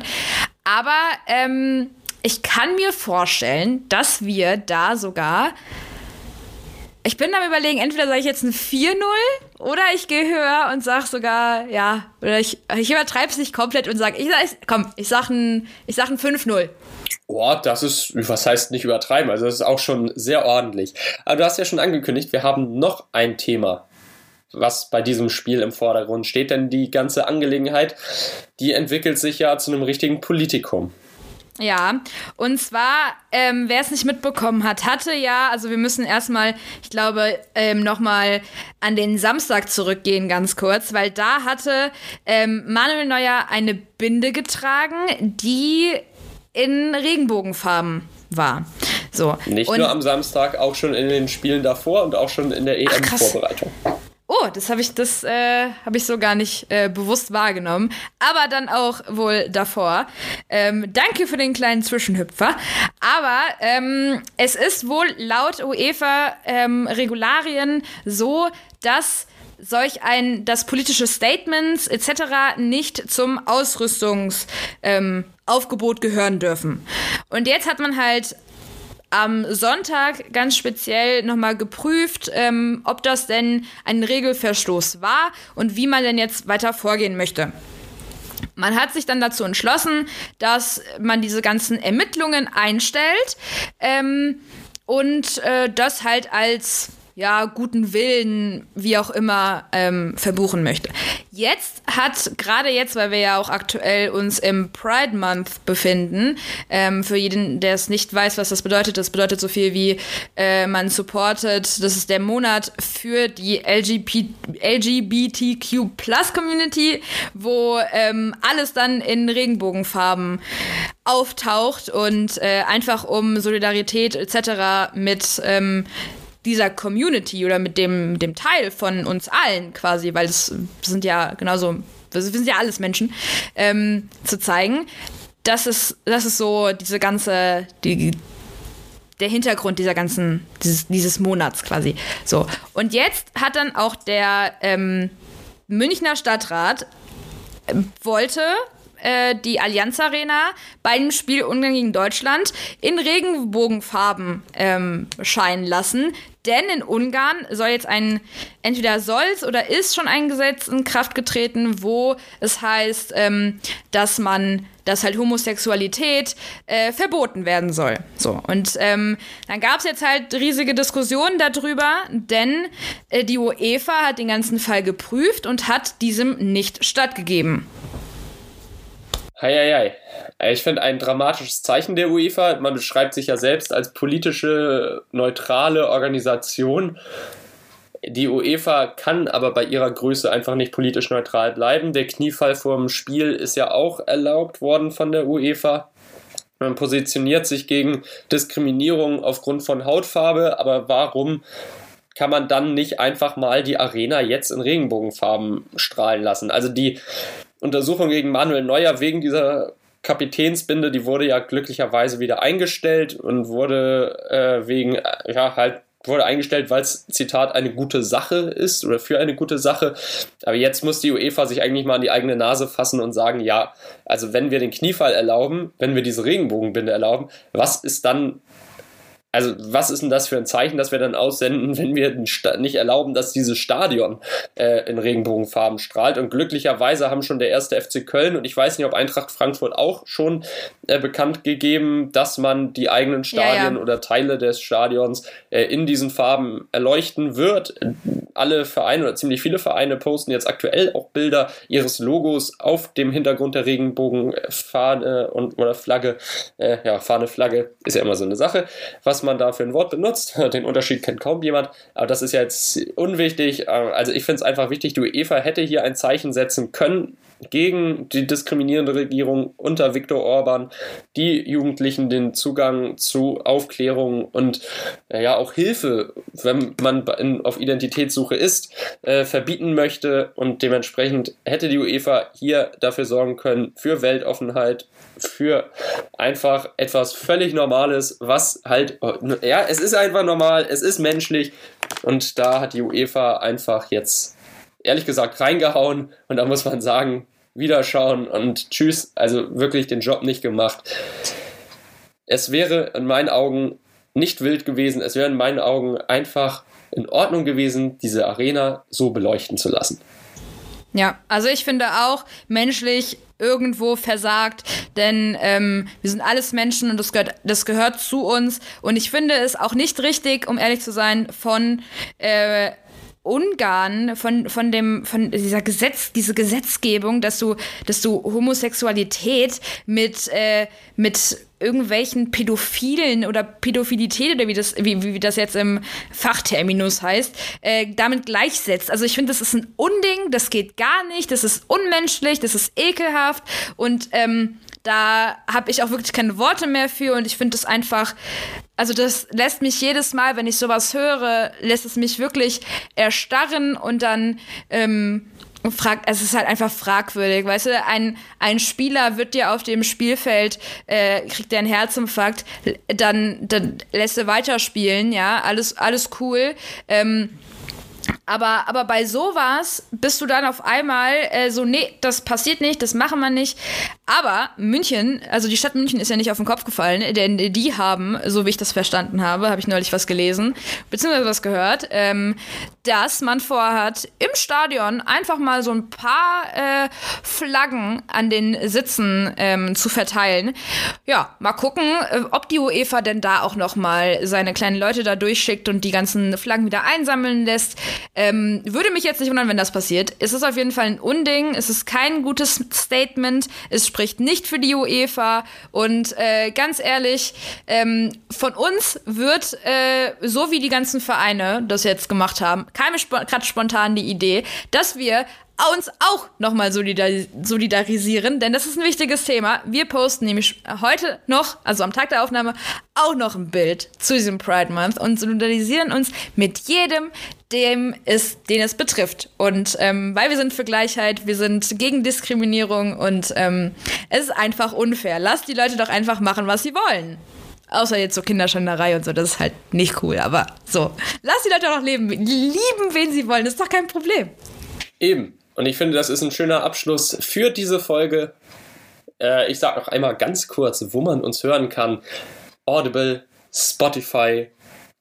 Aber ähm, ich kann mir vorstellen, dass wir da sogar ich bin am überlegen, entweder sage ich jetzt ein 4-0 oder ich gehe höher und sage sogar, ja, oder ich, ich übertreibe es nicht komplett und sage, ich sag, komm, ich sage ein, sag ein 5-0. Boah, das ist, was heißt nicht übertreiben, also das ist auch schon sehr ordentlich. Aber du hast ja schon angekündigt, wir haben noch ein Thema, was bei diesem Spiel im Vordergrund steht, denn die ganze Angelegenheit, die entwickelt sich ja zu einem richtigen Politikum. Ja, und zwar, ähm, wer es nicht mitbekommen hat, hatte ja, also wir müssen erstmal, ich glaube, ähm, nochmal an den Samstag zurückgehen, ganz kurz, weil da hatte ähm, Manuel Neuer eine Binde getragen, die in Regenbogenfarben war. So. Nicht und nur am Samstag, auch schon in den Spielen davor und auch schon in der EM-Vorbereitung. Oh, das habe ich, äh, habe ich so gar nicht äh, bewusst wahrgenommen. Aber dann auch wohl davor. Ähm, danke für den kleinen Zwischenhüpfer. Aber ähm, es ist wohl laut UEFA ähm, so, dass solch ein, dass politische Statements etc. nicht zum Ausrüstungsaufgebot ähm, gehören dürfen. Und jetzt hat man halt am Sonntag ganz speziell nochmal geprüft, ähm, ob das denn ein Regelverstoß war und wie man denn jetzt weiter vorgehen möchte. Man hat sich dann dazu entschlossen, dass man diese ganzen Ermittlungen einstellt ähm, und äh, das halt als ja, guten Willen, wie auch immer, ähm, verbuchen möchte. Jetzt hat, gerade jetzt, weil wir ja auch aktuell uns im Pride Month befinden, ähm, für jeden, der es nicht weiß, was das bedeutet, das bedeutet so viel wie, äh, man supportet, das ist der Monat für die LGBT, LGBTQ Plus Community, wo ähm, alles dann in Regenbogenfarben auftaucht und äh, einfach um Solidarität etc. mit ähm, dieser Community oder mit dem, dem Teil von uns allen quasi, weil es sind ja genauso, wir sind ja alles Menschen, ähm, zu zeigen. Das ist, das ist so diese ganze, die, der Hintergrund dieser ganzen, dieses, dieses Monats quasi. So. Und jetzt hat dann auch der ähm, Münchner Stadtrat äh, wollte äh, die Allianz Arena bei dem Spiel Ungarn gegen Deutschland in Regenbogenfarben ähm, scheinen lassen. Denn in Ungarn soll jetzt ein, entweder soll es oder ist schon ein Gesetz in Kraft getreten, wo es heißt, ähm, dass man, dass halt Homosexualität äh, verboten werden soll. So. Und ähm, dann gab es jetzt halt riesige Diskussionen darüber, denn äh, die UEFA hat den ganzen Fall geprüft und hat diesem nicht stattgegeben. Heieiei. Ich finde ein dramatisches Zeichen der UEFA. Man beschreibt sich ja selbst als politische, neutrale Organisation. Die UEFA kann aber bei ihrer Größe einfach nicht politisch neutral bleiben. Der Kniefall vor dem Spiel ist ja auch erlaubt worden von der UEFA. Man positioniert sich gegen Diskriminierung aufgrund von Hautfarbe, aber warum kann man dann nicht einfach mal die Arena jetzt in Regenbogenfarben strahlen lassen? Also die Untersuchung gegen Manuel Neuer wegen dieser Kapitänsbinde, die wurde ja glücklicherweise wieder eingestellt und wurde äh, wegen, äh, ja, halt wurde eingestellt, weil es, Zitat, eine gute Sache ist oder für eine gute Sache. Aber jetzt muss die UEFA sich eigentlich mal an die eigene Nase fassen und sagen, ja, also wenn wir den Kniefall erlauben, wenn wir diese Regenbogenbinde erlauben, was ist dann also was ist denn das für ein Zeichen, das wir dann aussenden, wenn wir nicht erlauben, dass dieses Stadion äh, in Regenbogenfarben strahlt? Und glücklicherweise haben schon der erste FC Köln und ich weiß nicht, ob Eintracht Frankfurt auch schon äh, bekannt gegeben, dass man die eigenen Stadien ja, ja. oder Teile des Stadions äh, in diesen Farben erleuchten wird. Alle Vereine oder ziemlich viele Vereine posten jetzt aktuell auch Bilder ihres Logos auf dem Hintergrund der Regenbogenfahne und oder Flagge. Äh, ja, Fahne, Flagge ist ja immer so eine Sache. Was man da für ein Wort benutzt. Den Unterschied kennt kaum jemand, aber das ist ja jetzt unwichtig. Also ich finde es einfach wichtig, die UEFA hätte hier ein Zeichen setzen können gegen die diskriminierende Regierung unter Viktor Orban, die Jugendlichen den Zugang zu Aufklärung und ja auch Hilfe, wenn man in, auf Identitätssuche ist, äh, verbieten möchte und dementsprechend hätte die UEFA hier dafür sorgen können für Weltoffenheit, für einfach etwas völlig Normales, was halt, ja, es ist einfach normal, es ist menschlich und da hat die UEFA einfach jetzt ehrlich gesagt reingehauen und da muss man sagen, wiederschauen und tschüss, also wirklich den Job nicht gemacht. Es wäre in meinen Augen nicht wild gewesen, es wäre in meinen Augen einfach in Ordnung gewesen, diese Arena so beleuchten zu lassen. Ja, also ich finde auch menschlich irgendwo versagt, denn ähm, wir sind alles Menschen und das gehört, das gehört zu uns. Und ich finde es auch nicht richtig, um ehrlich zu sein, von äh, Ungarn von, von dem, von dieser Gesetz, diese Gesetzgebung, dass du, dass du Homosexualität mit, äh, mit irgendwelchen Pädophilen oder Pädophilität oder wie das, wie, wie das jetzt im Fachterminus heißt, äh, damit gleichsetzt. Also ich finde, das ist ein Unding, das geht gar nicht, das ist unmenschlich, das ist ekelhaft und ähm, da habe ich auch wirklich keine Worte mehr für und ich finde das einfach, also das lässt mich jedes Mal, wenn ich sowas höre, lässt es mich wirklich erstarren und dann ähm, frag, es ist halt einfach fragwürdig, weißt du, ein, ein Spieler wird dir auf dem Spielfeld, äh, kriegt der einen Herzinfarkt, dann, dann lässt er weiterspielen, ja, alles, alles cool. Ähm, aber, aber bei sowas bist du dann auf einmal äh, so, nee, das passiert nicht, das machen wir nicht. Aber München, also die Stadt München ist ja nicht auf den Kopf gefallen, denn die haben, so wie ich das verstanden habe, habe ich neulich was gelesen, beziehungsweise was gehört, ähm, dass man vorhat, im Stadion einfach mal so ein paar äh, Flaggen an den Sitzen ähm, zu verteilen. Ja, mal gucken, äh, ob die UEFA denn da auch noch mal seine kleinen Leute da durchschickt und die ganzen Flaggen wieder einsammeln lässt. Ähm, würde mich jetzt nicht wundern, wenn das passiert. Es ist auf jeden Fall ein Unding. Es ist kein gutes Statement. Es spricht nicht für die UEFA. Und äh, ganz ehrlich, ähm, von uns wird, äh, so wie die ganzen Vereine das jetzt gemacht haben, kam gerade spontan die Idee, dass wir uns auch nochmal solidaris solidarisieren, denn das ist ein wichtiges Thema. Wir posten nämlich heute noch, also am Tag der Aufnahme, auch noch ein Bild zu diesem Pride Month und solidarisieren uns mit jedem, dem es, den es betrifft. Und ähm, weil wir sind für Gleichheit, wir sind gegen Diskriminierung und ähm, es ist einfach unfair. Lasst die Leute doch einfach machen, was sie wollen. Außer jetzt so Kinderschänderei und so, das ist halt nicht cool. Aber so, lasst die Leute doch leben, lieben, wen sie wollen, das ist doch kein Problem. Eben. Und ich finde, das ist ein schöner Abschluss für diese Folge. Äh, ich sage noch einmal ganz kurz, wo man uns hören kann. Audible, Spotify,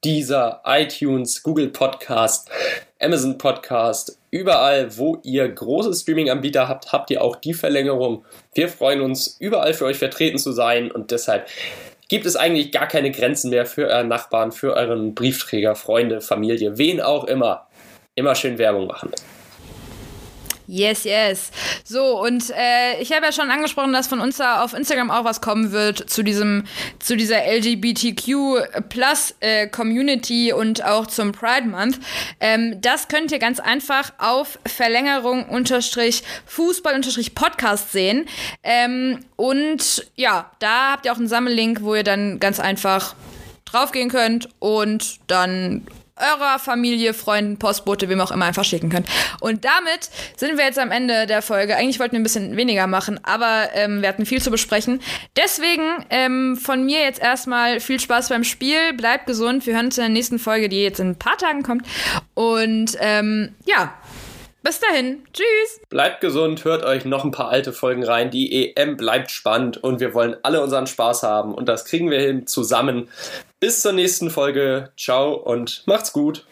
Deezer, iTunes, Google Podcast, Amazon Podcast, überall, wo ihr große Streaming-Anbieter habt, habt ihr auch die Verlängerung. Wir freuen uns, überall für euch vertreten zu sein und deshalb gibt es eigentlich gar keine Grenzen mehr für euren Nachbarn, für euren Briefträger, Freunde, Familie, wen auch immer. Immer schön Werbung machen. Yes, yes. So, und äh, ich habe ja schon angesprochen, dass von uns da auf Instagram auch was kommen wird zu diesem, zu dieser LGBTQ Plus äh, Community und auch zum Pride Month. Ähm, das könnt ihr ganz einfach auf Verlängerung unterstrich Fußball unterstrich Podcast sehen. Ähm, und ja, da habt ihr auch einen Sammellink, wo ihr dann ganz einfach draufgehen könnt und dann eurer Familie, Freunden, Postbote, wem auch immer einfach schicken könnt. Und damit sind wir jetzt am Ende der Folge. Eigentlich wollten wir ein bisschen weniger machen, aber ähm, wir hatten viel zu besprechen. Deswegen ähm, von mir jetzt erstmal viel Spaß beim Spiel. Bleibt gesund. Wir hören uns in der nächsten Folge, die jetzt in ein paar Tagen kommt. Und ähm, ja, bis dahin. Tschüss. Bleibt gesund, hört euch noch ein paar alte Folgen rein. Die EM bleibt spannend und wir wollen alle unseren Spaß haben und das kriegen wir hin zusammen. Bis zur nächsten Folge. Ciao und macht's gut.